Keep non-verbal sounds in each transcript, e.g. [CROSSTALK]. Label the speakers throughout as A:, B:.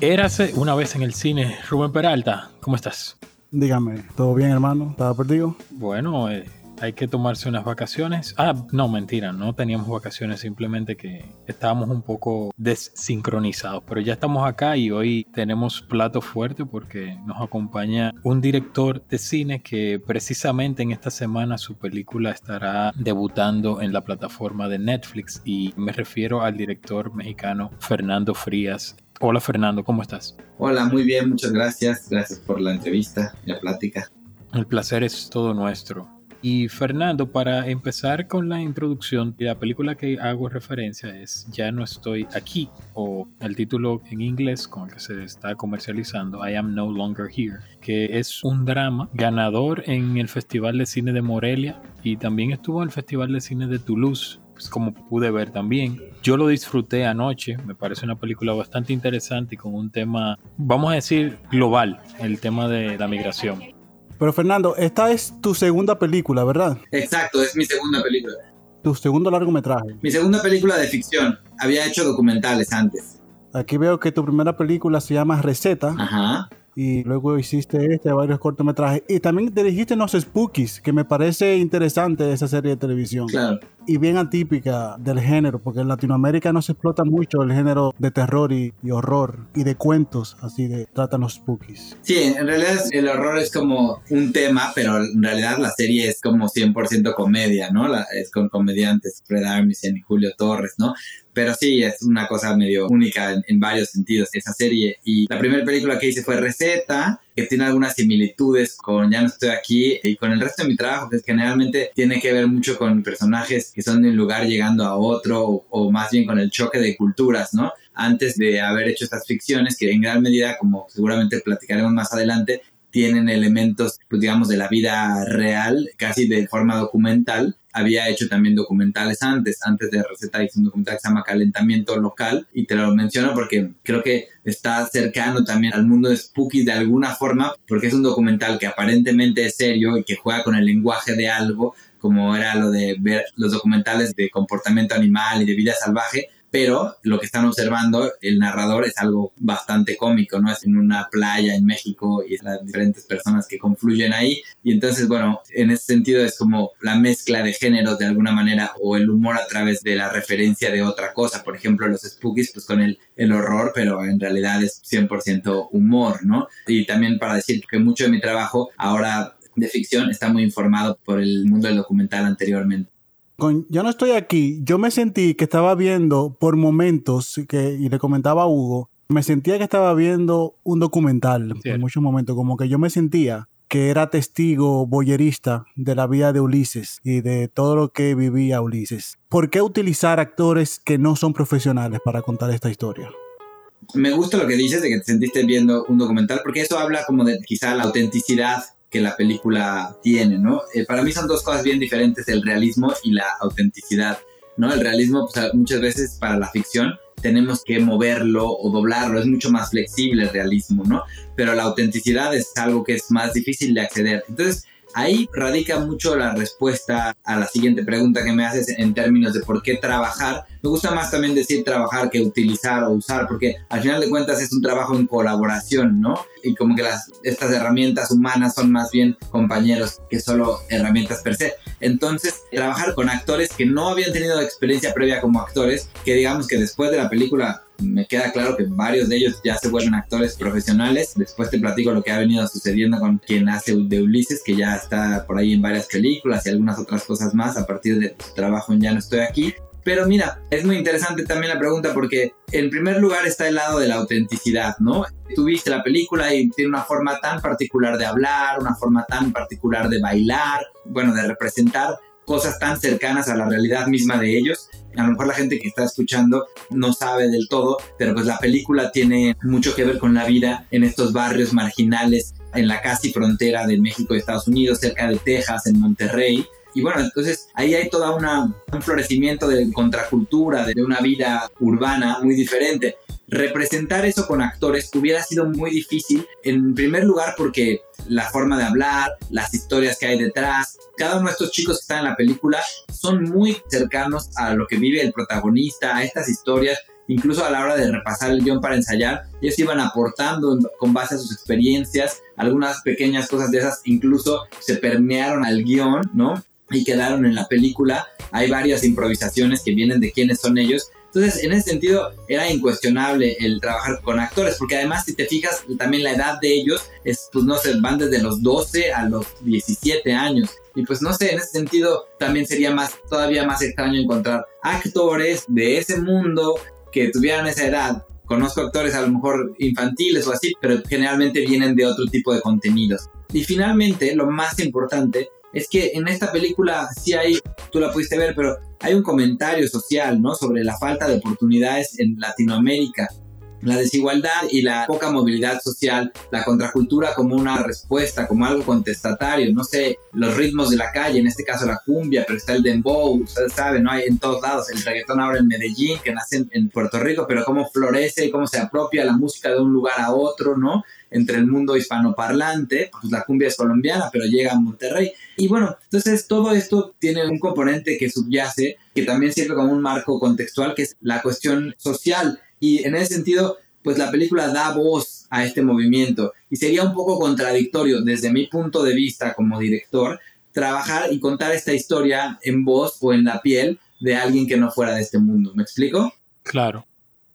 A: Érase una vez en el cine. Rubén Peralta, ¿cómo estás?
B: Dígame, ¿todo bien, hermano? ¿Estaba perdido?
A: Bueno, eh, hay que tomarse unas vacaciones. Ah, no, mentira, no teníamos vacaciones, simplemente que estábamos un poco desincronizados. Pero ya estamos acá y hoy tenemos plato fuerte porque nos acompaña un director de cine que precisamente en esta semana su película estará debutando en la plataforma de Netflix y me refiero al director mexicano Fernando Frías. Hola Fernando, ¿cómo estás?
C: Hola, muy bien, muchas gracias. Gracias por la entrevista y la plática.
A: El placer es todo nuestro. Y Fernando, para empezar con la introducción, la película que hago referencia es Ya no estoy aquí, o el título en inglés con el que se está comercializando, I am no longer here, que es un drama ganador en el Festival de Cine de Morelia y también estuvo en el Festival de Cine de Toulouse pues, como pude ver también. Yo lo disfruté anoche, me parece una película bastante interesante y con un tema, vamos a decir, global, el tema de la migración.
B: Pero Fernando, esta es tu segunda película, ¿verdad?
C: Exacto, es mi segunda película.
B: Tu segundo largometraje.
C: Mi segunda película de ficción. Había hecho documentales antes.
B: Aquí veo que tu primera película se llama Receta.
C: Ajá
B: y luego hiciste este, varios cortometrajes. Y también dirigiste Los Spookies, que me parece interesante esa serie de televisión.
C: Claro.
B: Y bien atípica del género, porque en Latinoamérica no se explota mucho el género de terror y, horror y de cuentos, así de tratan los Spookies.
C: Sí, en realidad el horror es como un tema, pero en realidad la serie es como 100% comedia, ¿no? La, es con comediantes, Fred Armisen y Julio Torres, ¿no? Pero sí, es una cosa medio única en, varios sentidos esa serie. Y la primera película que hice fue Receta, que tiene algunas similitudes con Ya no estoy aquí y con el resto de mi trabajo, que generalmente tiene que ver mucho con personajes que son de un lugar llegando a otro o, más bien con el choque de culturas, ¿no? Antes de haber hecho estas ficciones, que en gran medida, como seguramente platicaremos más adelante, tienen elementos, pues digamos, de la vida real, casi de forma documental, había hecho también documentales antes. Antes de Receta hice un documental que se llama Calentamiento Local y te lo menciono porque creo que está cercano también al mundo de Spooky de alguna forma porque es un documental que aparentemente es serio y que juega con el lenguaje de algo como era lo de ver los documentales de comportamiento animal y de vida salvaje, pero lo que están observando el narrador es algo bastante cómico, ¿no? Es en una playa en México y las diferentes personas que confluyen ahí y entonces, bueno, en ese sentido es como la mezcla de géneros de alguna manera o el humor a través de la referencia de otra cosa, por ejemplo, los spookies pues con el, el horror, pero en realidad es 100% humor, ¿no? Y también para decir que mucho de mi trabajo ahora de ficción está muy informado por el mundo del documental anteriormente
B: yo no estoy aquí, yo me sentí que estaba viendo por momentos, que, y le comentaba a Hugo, me sentía que estaba viendo un documental en muchos momentos, como que yo me sentía que era testigo boyerista de la vida de Ulises y de todo lo que vivía Ulises. ¿Por qué utilizar actores que no son profesionales para contar esta historia?
C: Me gusta lo que dices de que te sentiste viendo un documental, porque eso habla como de quizá la autenticidad que la película tiene, ¿no? Eh, para mí son dos cosas bien diferentes, el realismo y la autenticidad, ¿no? El realismo, pues, muchas veces para la ficción tenemos que moverlo o doblarlo, es mucho más flexible el realismo, ¿no? Pero la autenticidad es algo que es más difícil de acceder. Entonces, Ahí radica mucho la respuesta a la siguiente pregunta que me haces en términos de por qué trabajar. Me gusta más también decir trabajar que utilizar o usar, porque al final de cuentas es un trabajo en colaboración, ¿no? Y como que las, estas herramientas humanas son más bien compañeros que solo herramientas per se. Entonces, trabajar con actores que no habían tenido experiencia previa como actores, que digamos que después de la película me queda claro que varios de ellos ya se vuelven actores profesionales. Después te platico lo que ha venido sucediendo con quien hace de Ulises, que ya está por ahí en varias películas y algunas otras cosas más a partir de su trabajo en Ya no estoy aquí. Pero mira, es muy interesante también la pregunta porque en primer lugar está el lado de la autenticidad, ¿no? Tú viste la película y tiene una forma tan particular de hablar, una forma tan particular de bailar, bueno, de representar cosas tan cercanas a la realidad misma de ellos. A lo mejor la gente que está escuchando no sabe del todo, pero pues la película tiene mucho que ver con la vida en estos barrios marginales, en la casi frontera de México y Estados Unidos, cerca de Texas, en Monterrey. Y bueno, entonces ahí hay toda un florecimiento de contracultura, de una vida urbana muy diferente. Representar eso con actores hubiera sido muy difícil, en primer lugar porque la forma de hablar, las historias que hay detrás, cada uno de estos chicos que están en la película son muy cercanos a lo que vive el protagonista, a estas historias incluso a la hora de repasar el guion para ensayar, ellos iban aportando con base a sus experiencias, algunas pequeñas cosas de esas incluso se permearon al guion, ¿no? Y quedaron en la película. Hay varias improvisaciones que vienen de quiénes son ellos entonces, en ese sentido, era incuestionable el trabajar con actores, porque además, si te fijas, también la edad de ellos es, pues no sé, van desde los 12 a los 17 años. Y pues no sé, en ese sentido también sería más, todavía más extraño encontrar actores de ese mundo que tuvieran esa edad. Conozco actores a lo mejor infantiles o así, pero generalmente vienen de otro tipo de contenidos. Y finalmente, lo más importante es que en esta película sí hay, tú la pudiste ver, pero hay un comentario social, ¿no? Sobre la falta de oportunidades en Latinoamérica, la desigualdad y la poca movilidad social, la contracultura como una respuesta, como algo contestatario, no sé, los ritmos de la calle, en este caso la cumbia, pero está el dembow, ustedes saben, ¿no? Hay en todos lados, el reggaetón ahora en Medellín, que nace en Puerto Rico, pero cómo florece y cómo se apropia la música de un lugar a otro, ¿no? entre el mundo hispanoparlante, pues la cumbia es colombiana, pero llega a Monterrey. Y bueno, entonces todo esto tiene un componente que subyace, que también sirve como un marco contextual, que es la cuestión social. Y en ese sentido, pues la película da voz a este movimiento. Y sería un poco contradictorio desde mi punto de vista como director, trabajar y contar esta historia en voz o en la piel de alguien que no fuera de este mundo. ¿Me explico?
A: Claro.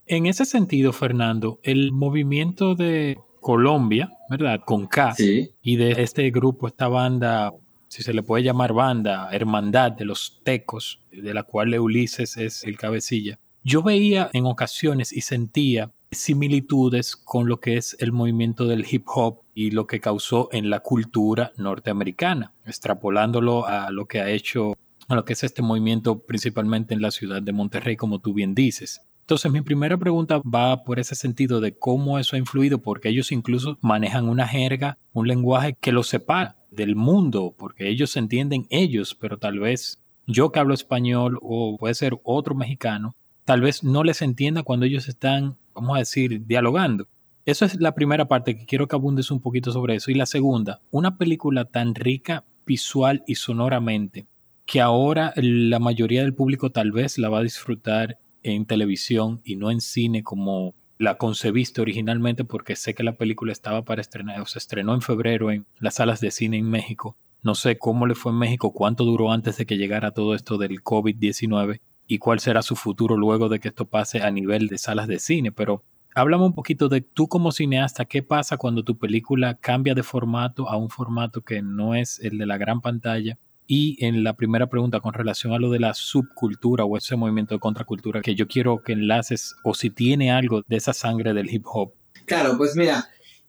A: En ese sentido, Fernando, el movimiento de Colombia, ¿verdad? Con K. Y de este grupo, esta banda, si se le puede llamar banda, Hermandad de los Tecos, de la cual Ulises es el cabecilla. Yo veía en ocasiones y sentía similitudes con lo que es el movimiento del hip hop y lo que causó en la cultura norteamericana, extrapolándolo a lo que ha hecho, a lo que es este movimiento principalmente en la ciudad de Monterrey, como tú bien dices. Entonces mi primera pregunta va por ese sentido de cómo eso ha influido, porque ellos incluso manejan una jerga, un lenguaje que los separa del mundo, porque ellos entienden ellos, pero tal vez yo que hablo español o puede ser otro mexicano, tal vez no les entienda cuando ellos están, vamos a decir, dialogando. Eso es la primera parte que quiero que abundes un poquito sobre eso. Y la segunda, una película tan rica visual y sonoramente que ahora la mayoría del público tal vez la va a disfrutar en televisión y no en cine como la concebiste originalmente porque sé que la película estaba para estrenar, o se estrenó en febrero en las salas de cine en México. No sé cómo le fue en México, cuánto duró antes de que llegara todo esto del COVID-19 y cuál será su futuro luego de que esto pase a nivel de salas de cine, pero háblame un poquito de tú como cineasta, ¿qué pasa cuando tu película cambia de formato a un formato que no es el de la gran pantalla? Y en la primera pregunta con relación a lo de la subcultura o ese movimiento de contracultura que yo quiero que enlaces o si tiene algo de esa sangre del hip hop.
C: Claro, pues mira,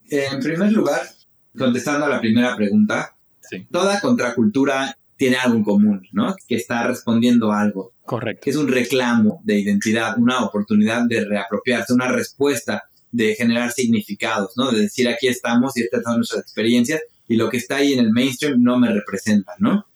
C: en primer lugar, contestando a la primera pregunta, toda contracultura tiene algo en común, ¿no? Que está respondiendo a algo.
A: Correcto.
C: Que es un reclamo de identidad, una oportunidad de reapropiarse, una respuesta de generar significados, ¿no? De decir aquí estamos y estas son nuestras experiencias y lo que está ahí en el mainstream no me representa, ¿no?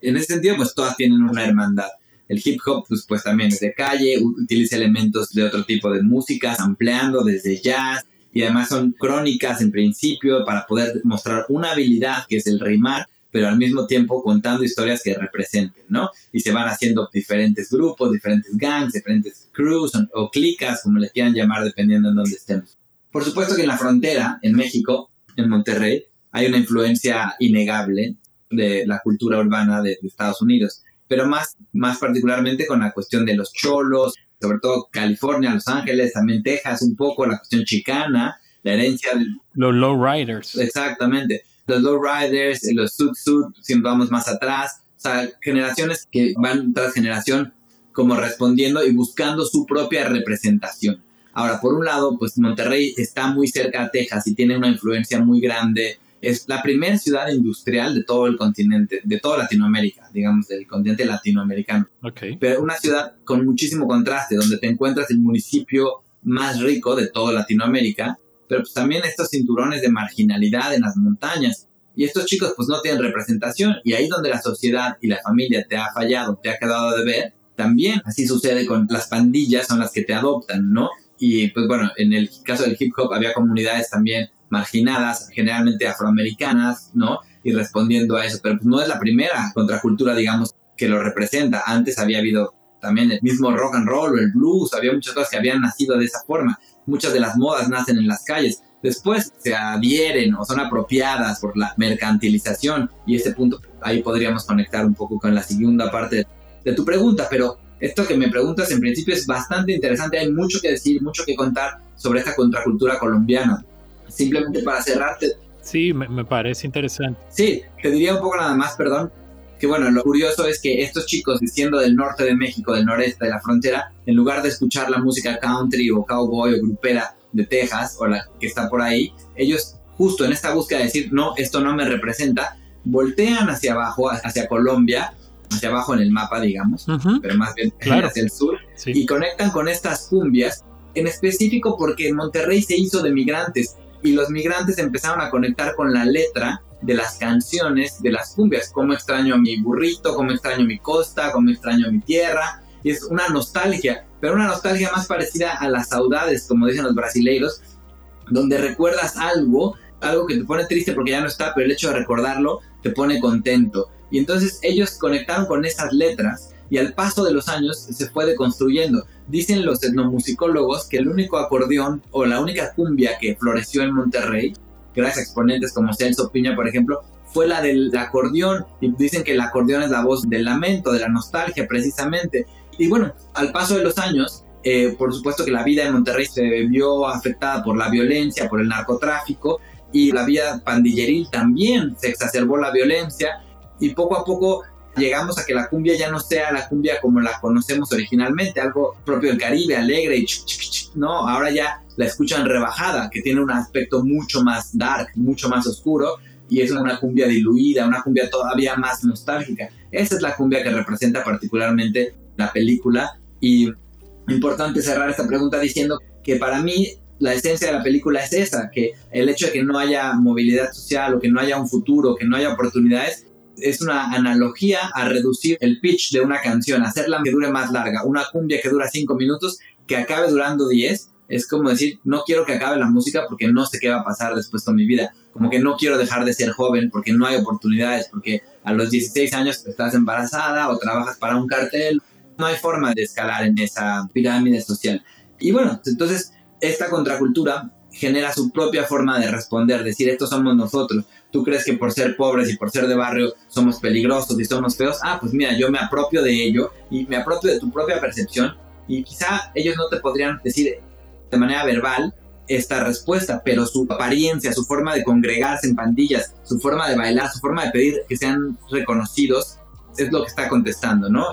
C: en ese sentido, pues todas tienen una hermandad. El hip hop, pues, pues también es de calle, utiliza elementos de otro tipo de música, ampliando desde jazz, y además son crónicas en principio para poder mostrar una habilidad que es el rimar, pero al mismo tiempo contando historias que representen, ¿no? Y se van haciendo diferentes grupos, diferentes gangs, diferentes crews o, o clicas, como les quieran llamar, dependiendo en dónde estemos. Por supuesto que en la frontera, en México, en Monterrey, hay una influencia innegable de la cultura urbana de, Estados Unidos, pero más, más particularmente con la cuestión de los cholos, sobre todo California, Los Ángeles, también Texas, un poco la cuestión chicana, la herencia de
A: los low riders.
C: Exactamente, los low riders, los sud sud, si vamos más atrás, o sea, generaciones que van tras generación como respondiendo y buscando su propia representación. Ahora, por un lado, pues Monterrey está muy cerca a Texas y tiene una influencia muy grande es la primera ciudad industrial de todo el continente, de toda Latinoamérica, digamos, del continente latinoamericano. Pero una ciudad con muchísimo contraste, donde te encuentras el municipio más rico de toda Latinoamérica, pero pues también estos cinturones de marginalidad en las montañas. Y estos chicos pues no tienen representación y ahí donde la sociedad y la familia te ha fallado, te ha quedado de ver, también así sucede con las pandillas, son las que te adoptan, ¿no? Y pues bueno, en el caso del hip hop había comunidades también marginadas, generalmente afroamericanas, ¿no? Y respondiendo a eso, pero pues no es la primera contracultura, digamos, que lo representa. Antes había habido también el mismo rock and roll o el blues, había muchas cosas que habían nacido de esa forma. Muchas de las modas nacen en las calles. Después se adhieren o son apropiadas por la mercantilización y ese punto ahí podríamos conectar un poco con la segunda parte de tu pregunta, pero esto que me preguntas en principio es bastante interesante, hay mucho que decir, mucho que contar sobre esta contracultura colombiana. Simplemente para cerrarte.
A: Sí, me, me parece interesante.
C: Sí, te diría un poco nada más, perdón, que bueno, lo curioso es que estos chicos, siendo del norte de México, del noreste de la frontera, en lugar de escuchar la música country o cowboy o grupera de Texas o la que está por ahí, ellos justo en esta búsqueda de decir, no, esto no me representa, voltean hacia abajo, hacia Colombia, hacia abajo en el mapa, digamos, pero más bien [LAUGHS] hacia el sur, y conectan con estas cumbias, en específico porque en Monterrey se hizo de migrantes y los migrantes empezaron a conectar con la letra de las canciones de las cumbias, cómo extraño a mi burrito, cómo extraño mi costa, cómo extraño mi tierra, y es una nostalgia, pero una nostalgia más parecida a las saudades, como dicen los brasileiros, donde recuerdas algo, algo que te pone triste porque ya no está, pero el hecho de recordarlo te pone contento. Y entonces ellos conectaron con esas letras y al paso de los años se fue deconstruyendo. Dicen los etnomusicólogos que el único acordeón o la única cumbia que floreció en Monterrey, gracias exponentes como Celso Piña, por ejemplo, fue la del acordeón. Y dicen que el acordeón es la voz del lamento, de la nostalgia, precisamente. Y bueno, al paso de los años, eh, por supuesto que la vida en Monterrey se vio afectada por la violencia, por el narcotráfico, y la vida pandilleril también se exacerbó la violencia, y poco a poco llegamos a que la cumbia ya no sea la cumbia como la conocemos originalmente, algo propio del Caribe, alegre y no, ahora ya la escuchan rebajada, que tiene un aspecto mucho más dark, mucho más oscuro, y es una cumbia diluida, una cumbia todavía más nostálgica. Esa es la cumbia que representa particularmente la película y importante cerrar esta pregunta diciendo que para mí la esencia de la película es esa, que el hecho de que no haya movilidad social o que no haya un futuro, que no haya oportunidades, es una analogía a reducir el pitch de una canción, hacerla que dure más larga. Una cumbia que dura 5 minutos, que acabe durando 10, es como decir, no quiero que acabe la música porque no sé qué va a pasar después con mi vida. Como que no quiero dejar de ser joven porque no hay oportunidades, porque a los 16 años estás embarazada o trabajas para un cartel. No hay forma de escalar en esa pirámide social. Y bueno, entonces esta contracultura genera su propia forma de responder, decir, estos somos nosotros. Tú crees que por ser pobres y por ser de barrio somos peligrosos y somos feos. Ah, pues mira, yo me apropio de ello y me apropio de tu propia percepción y quizá ellos no te podrían decir de manera verbal esta respuesta, pero su apariencia, su forma de congregarse en pandillas, su forma de bailar, su forma de pedir que sean reconocidos, es lo que está contestando, ¿no?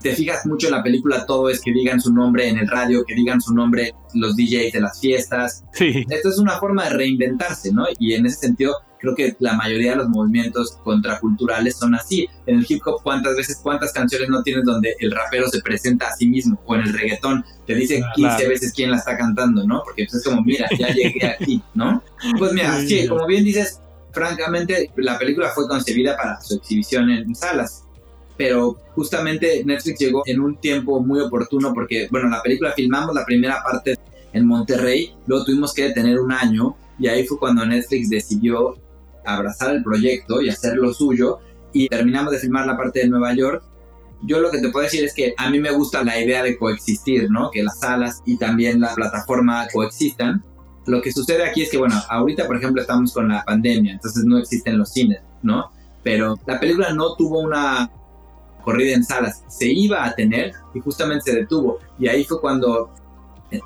C: Te fijas mucho en la película, todo es que digan su nombre en el radio, que digan su nombre los DJs de las fiestas.
A: Sí.
C: Esto es una forma de reinventarse, ¿no? Y en ese sentido, creo que la mayoría de los movimientos contraculturales son así. En el hip hop, ¿cuántas veces, cuántas canciones no tienes donde el rapero se presenta a sí mismo? O en el reggaetón, te dice 15 veces quién la está cantando, ¿no? Porque pues, es como, mira, ya llegué aquí, ¿no? Pues mira, sí, como bien dices, francamente, la película fue concebida para su exhibición en salas. Pero justamente Netflix llegó en un tiempo muy oportuno porque, bueno, la película filmamos la primera parte en Monterrey, luego tuvimos que detener un año y ahí fue cuando Netflix decidió abrazar el proyecto y hacer lo suyo y terminamos de filmar la parte de Nueva York. Yo lo que te puedo decir es que a mí me gusta la idea de coexistir, ¿no? Que las salas y también la plataforma coexistan. Lo que sucede aquí es que, bueno, ahorita, por ejemplo, estamos con la pandemia, entonces no existen los cines, ¿no? Pero la película no tuvo una corrida en salas. Se iba a tener y justamente se detuvo. Y ahí fue cuando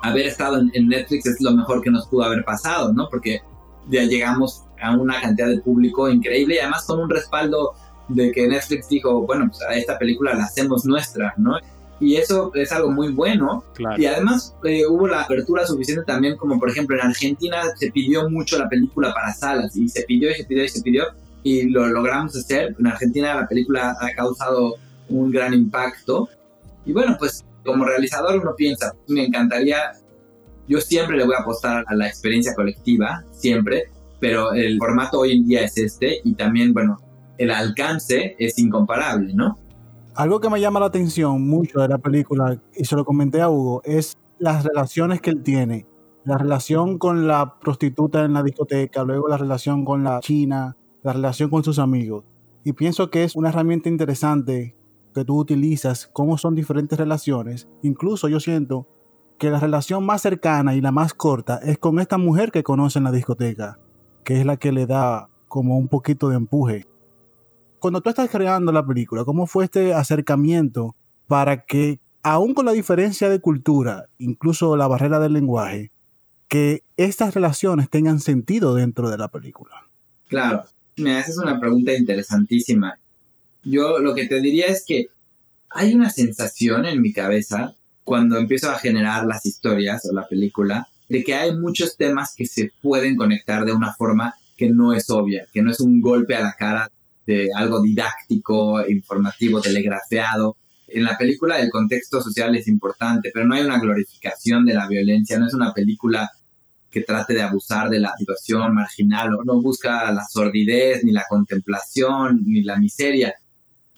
C: haber estado en, Netflix es lo mejor que nos pudo haber pasado, ¿no? Porque ya llegamos a una cantidad de público increíble y además con un respaldo de que Netflix dijo, bueno, pues a esta película la hacemos nuestra, ¿no? Y eso es algo muy bueno. Y además eh, hubo la apertura suficiente también, como por ejemplo en Argentina se pidió mucho la película para salas y se pidió y se pidió y se pidió y lo logramos hacer. En Argentina la película ha causado un gran impacto. Y bueno, pues como realizador uno piensa, me encantaría, yo siempre le voy a apostar a la experiencia colectiva, siempre, pero el formato hoy en día es este y también, bueno, el alcance es incomparable, ¿no?
B: Algo que me llama la atención mucho de la película, y se lo comenté a Hugo, es las relaciones que él tiene. La relación con la prostituta en la discoteca, luego la relación con la china, la relación con sus amigos. Y pienso que es una herramienta interesante que tú utilizas, cómo son diferentes relaciones. Incluso yo siento que la relación más cercana y la más corta es con esta mujer que conoce en la discoteca, que es la que le da como un poquito de empuje. Cuando tú estás creando la película, ¿cómo fue este acercamiento para que, aún con la diferencia de cultura, incluso la barrera del lenguaje, que estas relaciones tengan sentido dentro de la película?
C: Claro, me haces una pregunta interesantísima. Yo lo que te diría es que hay una sensación en mi cabeza cuando empiezo a generar las historias o la película de que hay muchos temas que se pueden conectar de una forma que no es obvia, que no es un golpe a la cara de algo didáctico, informativo, telegrafiado. En la película el contexto social es importante, pero no hay una glorificación de la violencia, no es una película que trate de abusar de la situación marginal, o no busca la sordidez, ni la contemplación, ni la miseria,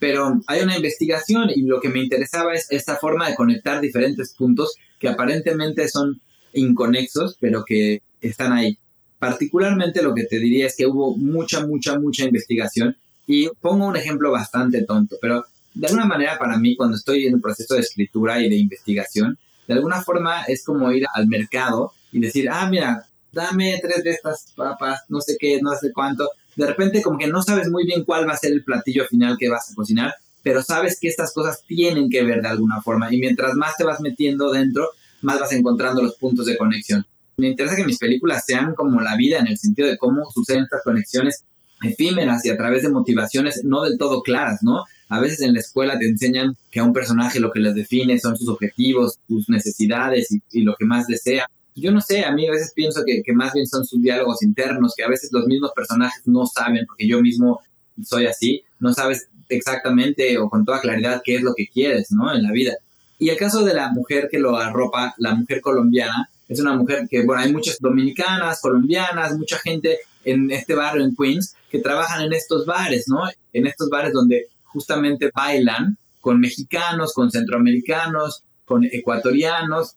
C: pero hay una investigación y lo que me interesaba es esta forma de conectar diferentes puntos que aparentemente son inconexos, pero que están ahí. Particularmente lo que te diría es que hubo mucha, mucha, mucha investigación y pongo un ejemplo bastante tonto, pero de alguna manera para mí cuando estoy en un proceso de escritura y de investigación, de alguna forma es como ir al mercado y decir, ah, mira, dame tres de estas papas, no sé qué, no sé cuánto, de repente como que no sabes muy bien cuál va a ser el platillo final que vas a cocinar, pero sabes que estas cosas tienen que ver de alguna forma y mientras más te vas metiendo dentro, más vas encontrando los puntos de conexión. Me interesa que mis películas sean como la vida en el sentido de cómo suceden estas conexiones efímeras y a través de motivaciones no del todo claras, ¿no? A veces en la escuela te enseñan que a un personaje lo que les define son sus objetivos, sus necesidades y, y lo que más desea yo no sé, a mí a veces pienso que, que, más bien son sus diálogos internos, que a veces los mismos personajes no saben, porque yo mismo soy así, no sabes exactamente o con toda claridad qué es lo que quieres, ¿no? En la vida. Y el caso de la mujer que lo arropa, la mujer colombiana, es una mujer que, bueno, hay muchas dominicanas, colombianas, mucha gente en este barrio en Queens que trabajan en estos bares, ¿no? En estos bares donde justamente bailan con mexicanos, con centroamericanos, con ecuatorianos,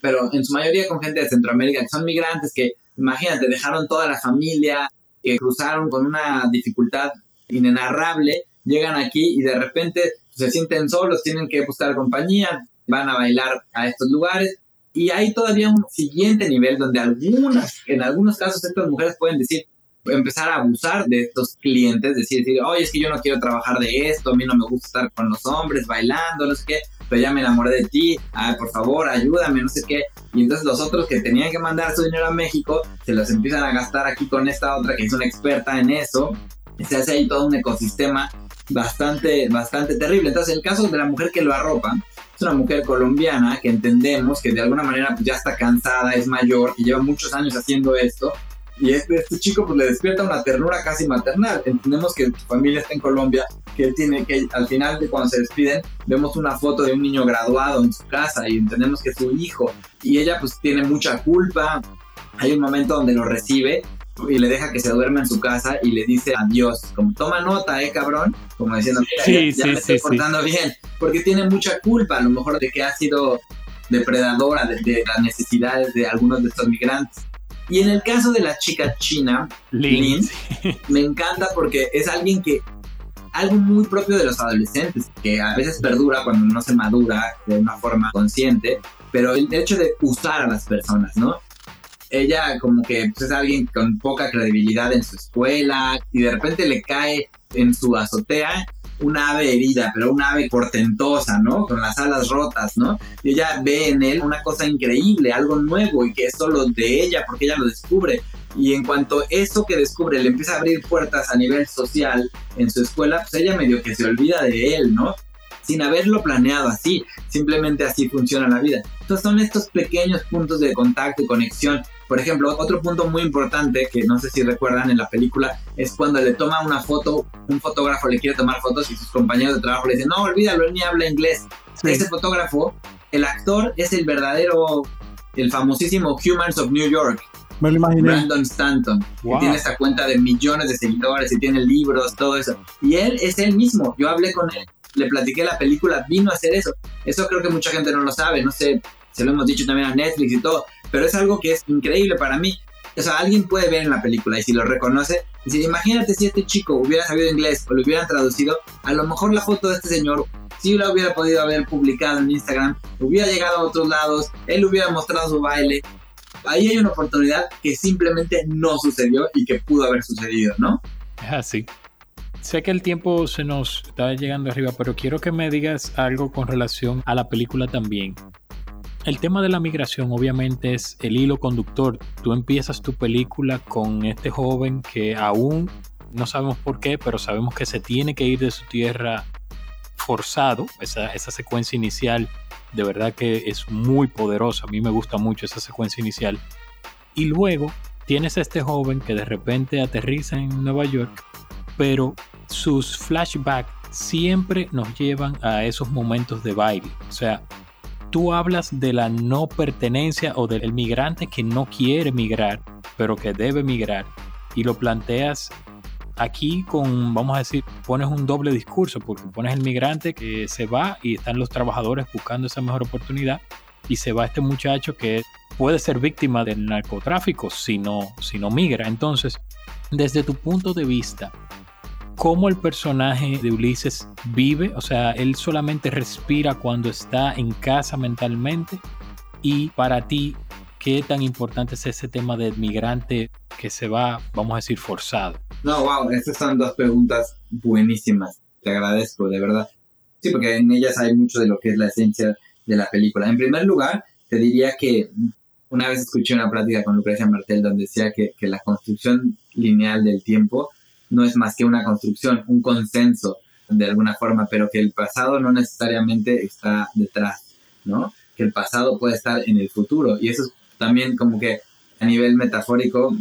C: pero en su mayoría con gente de Centroamérica, que son migrantes que, imagínate, dejaron toda la familia, que cruzaron con una dificultad inenarrable, llegan aquí y de repente se sienten solos, tienen que buscar compañía, van a bailar a estos lugares. Y hay todavía un siguiente nivel donde algunas, en algunos casos estas mujeres pueden decir, empezar a abusar de estos clientes, decir, decir, oye, es que yo no quiero trabajar de esto, a mí no me gusta estar con los hombres bailando, no sé qué, pero ya me enamoré de ti, ay, por favor, ayúdame, no sé qué. Y entonces los otros que tenían que mandar su dinero a México, se los empiezan a gastar aquí con esta otra que es una experta en eso. Se hace ahí todo un ecosistema bastante, bastante terrible. Entonces, el caso de la mujer que lo arropa, es una mujer colombiana que entendemos que de alguna manera pues, ya está cansada, es mayor, y lleva muchos años haciendo esto, y este, este, chico pues le despierta una ternura casi maternal. Entendemos que su familia está en Colombia, que él tiene que, al final de cuando se despiden, vemos una foto de un niño graduado en su casa y entendemos que es su hijo. Y ella pues tiene mucha culpa. Hay un momento donde lo recibe y le deja que se duerma en su casa y le dice adiós, como toma nota, eh, cabrón, como diciendo, sí, ya, me estoy portando bien, porque tiene mucha culpa a lo mejor de que ha sido depredadora de las necesidades de algunos de estos migrantes. Y en el caso de la chica china, Lin, me encanta porque es alguien que algo muy propio de los adolescentes, que a veces perdura cuando no se madura de una forma consciente, pero el hecho de usar a las personas, ¿no? Ella como que pues, es alguien con poca credibilidad en su escuela y de repente le cae en su azotea una ave herida, pero una ave portentosa, ¿no? Con las alas rotas, ¿no? Y ella ve en él una cosa increíble, algo nuevo y que es solo de ella porque ella lo descubre. Y en cuanto eso que descubre le empieza a abrir puertas a nivel social en su escuela, pues ella medio que se olvida de él, ¿no? Sin haberlo planeado así, simplemente así funciona la vida. Entonces son estos pequeños puntos de contacto y conexión por ejemplo, otro punto muy importante que no sé si recuerdan en la película es cuando le toma una foto, un fotógrafo le quiere tomar fotos y sus compañeros de trabajo le dicen, no, olvídalo, él ni habla inglés. Ese fotógrafo, el actor es el verdadero, el famosísimo Humans of New York.
B: Me lo imaginé.
C: Brandon Stanton, que tiene esta cuenta de millones de seguidores y tiene libros, todo eso. Y él es él mismo. Yo hablé con él, le platiqué la película, vino a hacer eso. Eso creo que mucha gente no lo sabe, no sé, se lo hemos dicho también a Netflix y todo, pero es algo que es increíble para mí. O sea, alguien puede ver en la película y si lo reconoce, decir, imagínate si este chico hubiera sabido inglés o lo hubieran traducido, a lo mejor la foto de este señor si lo hubiera podido haber publicado en Instagram, hubiera llegado a otros lados, él hubiera mostrado su baile. Ahí hay una oportunidad que simplemente no sucedió y que pudo haber sucedido, ¿no?
A: Es así. Sé que el tiempo se nos está llegando arriba, pero quiero que me digas algo con relación a la película también. El tema de la migración obviamente es el hilo conductor. Tú empiezas tu película con este joven que aún no sabemos por qué, pero sabemos que se tiene que ir de su tierra forzado. Esa, esa secuencia inicial de verdad que es muy poderosa. A mí me gusta mucho esa secuencia inicial. Y luego tienes a este joven que de repente aterriza en Nueva York, pero sus flashbacks siempre nos llevan a esos momentos de baile. O sea, tú hablas de la no pertenencia o del migrante que no quiere migrar, pero que debe migrar, y lo planteas aquí con, vamos a decir, pones un doble discurso, porque pones el migrante que se va y están los trabajadores buscando esa mejor oportunidad, y se va este muchacho que puede ser víctima del narcotráfico si no, si no migra. Entonces, desde tu punto de vista, cómo el personaje de Ulises vive, o sea, él solamente respira cuando está en casa mentalmente y para ti, ¿qué tan importante es ese tema del migrante que se va, vamos a decir, forzado?
C: No, wow, estas son dos preguntas buenísimas, te agradezco, de verdad. Sí, porque en ellas hay mucho de lo que es la esencia de la película. En primer lugar, te diría que una vez escuché una plática con Lucrecia Martel donde decía que la construcción lineal del tiempo no es más que una construcción, un consenso de alguna forma, pero que el pasado no necesariamente está detrás, ¿no? Que el pasado puede estar en el futuro. Y eso es también como que a nivel metafórico,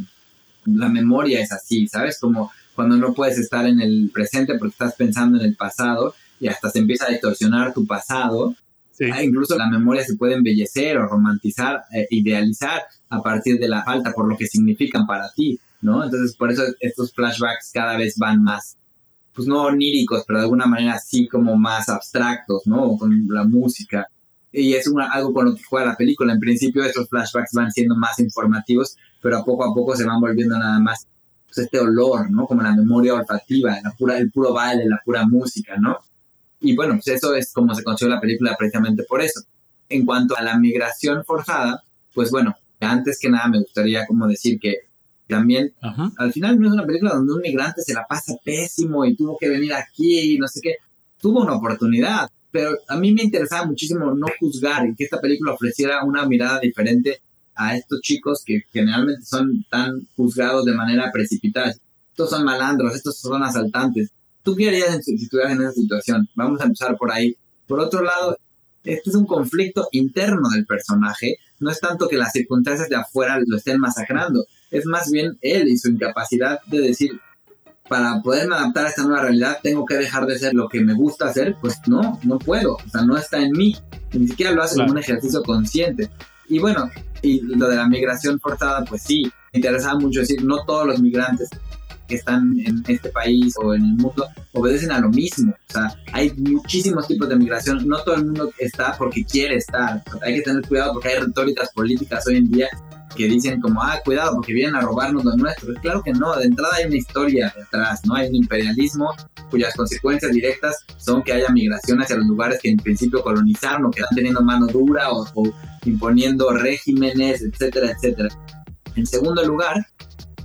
C: la memoria es así, ¿sabes? Como cuando no puedes estar en el presente porque estás pensando en el pasado y hasta se empieza a distorsionar tu pasado. Ah, incluso la memoria se puede embellecer o romantizar, eh, idealizar a partir de la falta por lo que significan para ti. ¿No? Entonces, por eso estos flashbacks cada vez van más, pues no oníricos, pero de alguna manera sí como más abstractos, ¿no? Con la música. Y es algo con lo que juega la película. En principio estos flashbacks van siendo más informativos, pero a poco a poco se van volviendo nada más pues, este olor, ¿no? Como la memoria olfativa, la pura, el puro baile, la pura música, ¿no? Y bueno, pues eso es como se construyó la película precisamente por eso. En cuanto a la migración forzada, pues bueno, antes que nada me gustaría como decir que también, al final no es una película donde un migrante se la pasa pésimo y tuvo que venir aquí y no sé qué. Tuvo una oportunidad, pero a mí me interesaba muchísimo no juzgar y que esta película ofreciera una mirada diferente a estos chicos que generalmente son tan juzgados de manera precipitada. Estos son malandros, estos son asaltantes. ¿Tú qué harías si estuvieras en esa situación? Vamos a empezar por ahí. Por otro lado, este es un conflicto interno del personaje. No es tanto que las circunstancias de afuera lo estén masacrando, es más bien él y su incapacidad de decir, para poderme adaptar a esta nueva realidad tengo que dejar de ser lo que me gusta hacer, pues no, no puedo, o sea, no está en mí, ni siquiera lo hace como un ejercicio consciente. Y bueno, y lo de la migración forzada, pues sí, me interesaba mucho decir, no todos los migrantes que están en este país o en el mundo obedecen a lo mismo. O sea, hay muchísimos tipos de migración. No todo el mundo está porque quiere estar. Hay que tener cuidado porque hay retóricas políticas hoy en día que dicen como, ah, cuidado, porque vienen a robarnos lo nuestro. Claro que no, de entrada hay una historia detrás, ¿no? Hay un imperialismo cuyas consecuencias directas son que haya migración hacia los lugares que en principio colonizaron o que están teniendo mano dura o, imponiendo regímenes, etcétera, etcétera. En segundo lugar,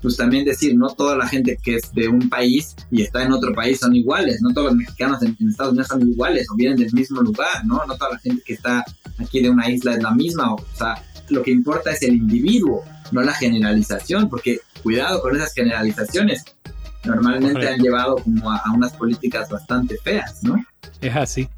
C: pues también decir, no toda la gente que es de un país y está en otro país son iguales, no todos los mexicanos en, en, Estados Unidos son iguales o vienen del mismo lugar, ¿no? No toda la gente que está aquí de una isla es la misma, o sea, lo que importa es el individuo, no la generalización, porque cuidado con esas generalizaciones. Normalmente han llevado como a, unas políticas bastante feas, ¿no?
A: Es así.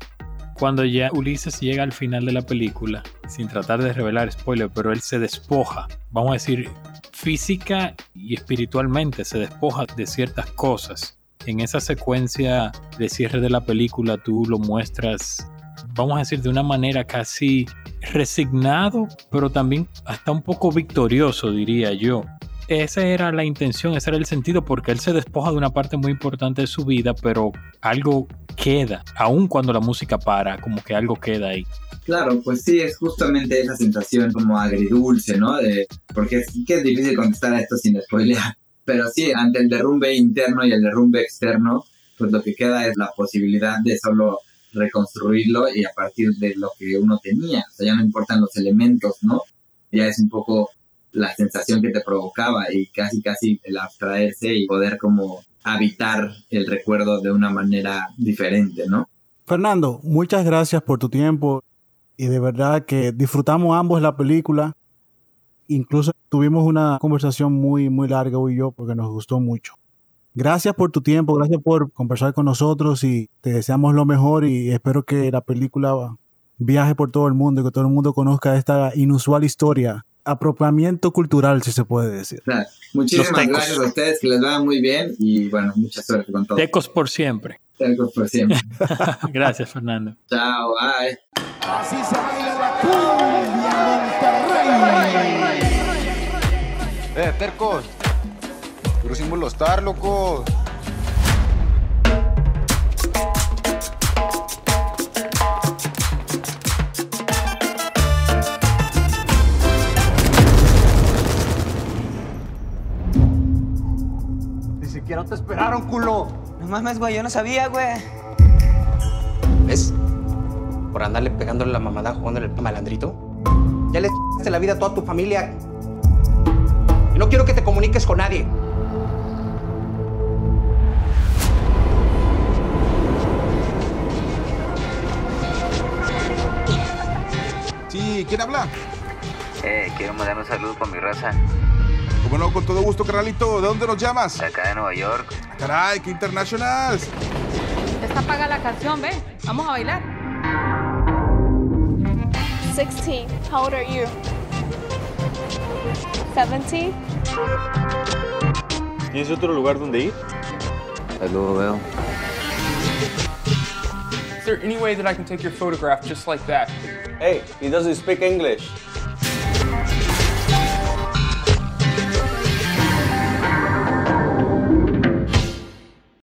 A: Cuando ya Ulises llega al final de la película, sin tratar de revelar spoiler, pero él se despoja, vamos a decir, física y espiritualmente se despoja de ciertas cosas. En esa secuencia de cierre de la película tú lo muestras, vamos a decir, de una manera casi resignado, pero también hasta un poco victorioso, diría yo. Esa era la intención, ese era el sentido, porque él se despoja de una parte muy importante de su vida, pero algo queda, aun cuando la música para, como que algo queda ahí.
C: Claro, pues sí, es justamente esa sensación como agridulce, ¿no? De, porque es, que es difícil contestar a esto sin spoilear. [LAUGHS] Pero sí, ante el derrumbe interno y el derrumbe externo, pues lo que queda es la posibilidad de solo reconstruirlo y a partir de lo que uno tenía. O sea, ya no importan los elementos, ¿no? Ya es un poco la sensación que te provocaba y casi casi el abstraerse y poder como habitar el recuerdo de una manera diferente, ¿no?
B: Fernando, muchas gracias por tu tiempo y de verdad que disfrutamos ambos la película. Incluso tuvimos una conversación muy, muy larga, y yo, porque nos gustó mucho. Gracias por tu tiempo, gracias por conversar con nosotros y te deseamos lo mejor y espero que la película viaje por todo el mundo y que todo el mundo conozca esta inusual historia. Apropiamiento cultural, si se puede decir.
C: Muchísimas gracias a ustedes, que les vaya muy bien y bueno, mucha suerte con todo.
A: Tecos por siempre.
C: Tecos por siempre. [LAUGHS]
A: gracias, Fernando.
C: Chao, bye. Así se baila la
D: cumbia Monterrey. Eh, tercos. Quiero sin molestar, loco.
E: Ni siquiera te esperaron, culo.
F: No mames, güey, yo no sabía, güey.
E: ¿Ves? Por andarle pegándole la mamada jugándole el malandrito. Ya le la vida a toda tu familia. Y no quiero que te comuniques con nadie.
D: Sí, ¿quién habla?
G: Eh, quiero mandar un saludo con mi raza.
D: Como no, con todo gusto, carnalito. ¿De dónde nos llamas?
G: acá de Nueva York.
D: Caray, qué internacional.
H: Está paga la canción, ven. Vamos a bailar.
I: 16. How old are you? 17.
J: ¿Tienes otro lugar donde ir?
G: Luego veo.
K: Is there any way that I can take your photograph just like that?
J: Hey, he doesn't speak English.